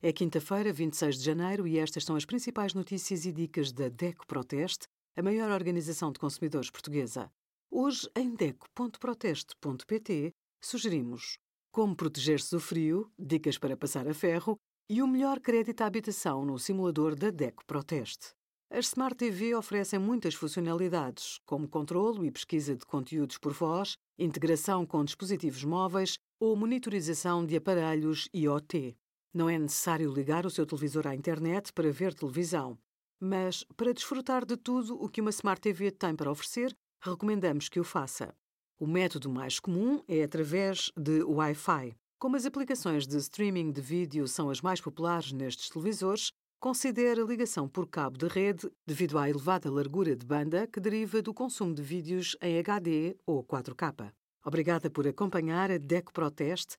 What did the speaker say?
É quinta-feira, 26 de janeiro, e estas são as principais notícias e dicas da DECO Proteste, a maior organização de consumidores portuguesa. Hoje, em DECO.proteste.pt, sugerimos como proteger-se do frio, dicas para passar a ferro e o melhor crédito à habitação no simulador da DECO Proteste. As Smart TV oferecem muitas funcionalidades, como controlo e pesquisa de conteúdos por voz, integração com dispositivos móveis ou monitorização de aparelhos IoT. Não é necessário ligar o seu televisor à internet para ver televisão, mas para desfrutar de tudo o que uma Smart TV tem para oferecer, recomendamos que o faça. O método mais comum é através de Wi-Fi. Como as aplicações de streaming de vídeo são as mais populares nestes televisores, considere a ligação por cabo de rede devido à elevada largura de banda que deriva do consumo de vídeos em HD ou 4K. Obrigada por acompanhar a DECO Proteste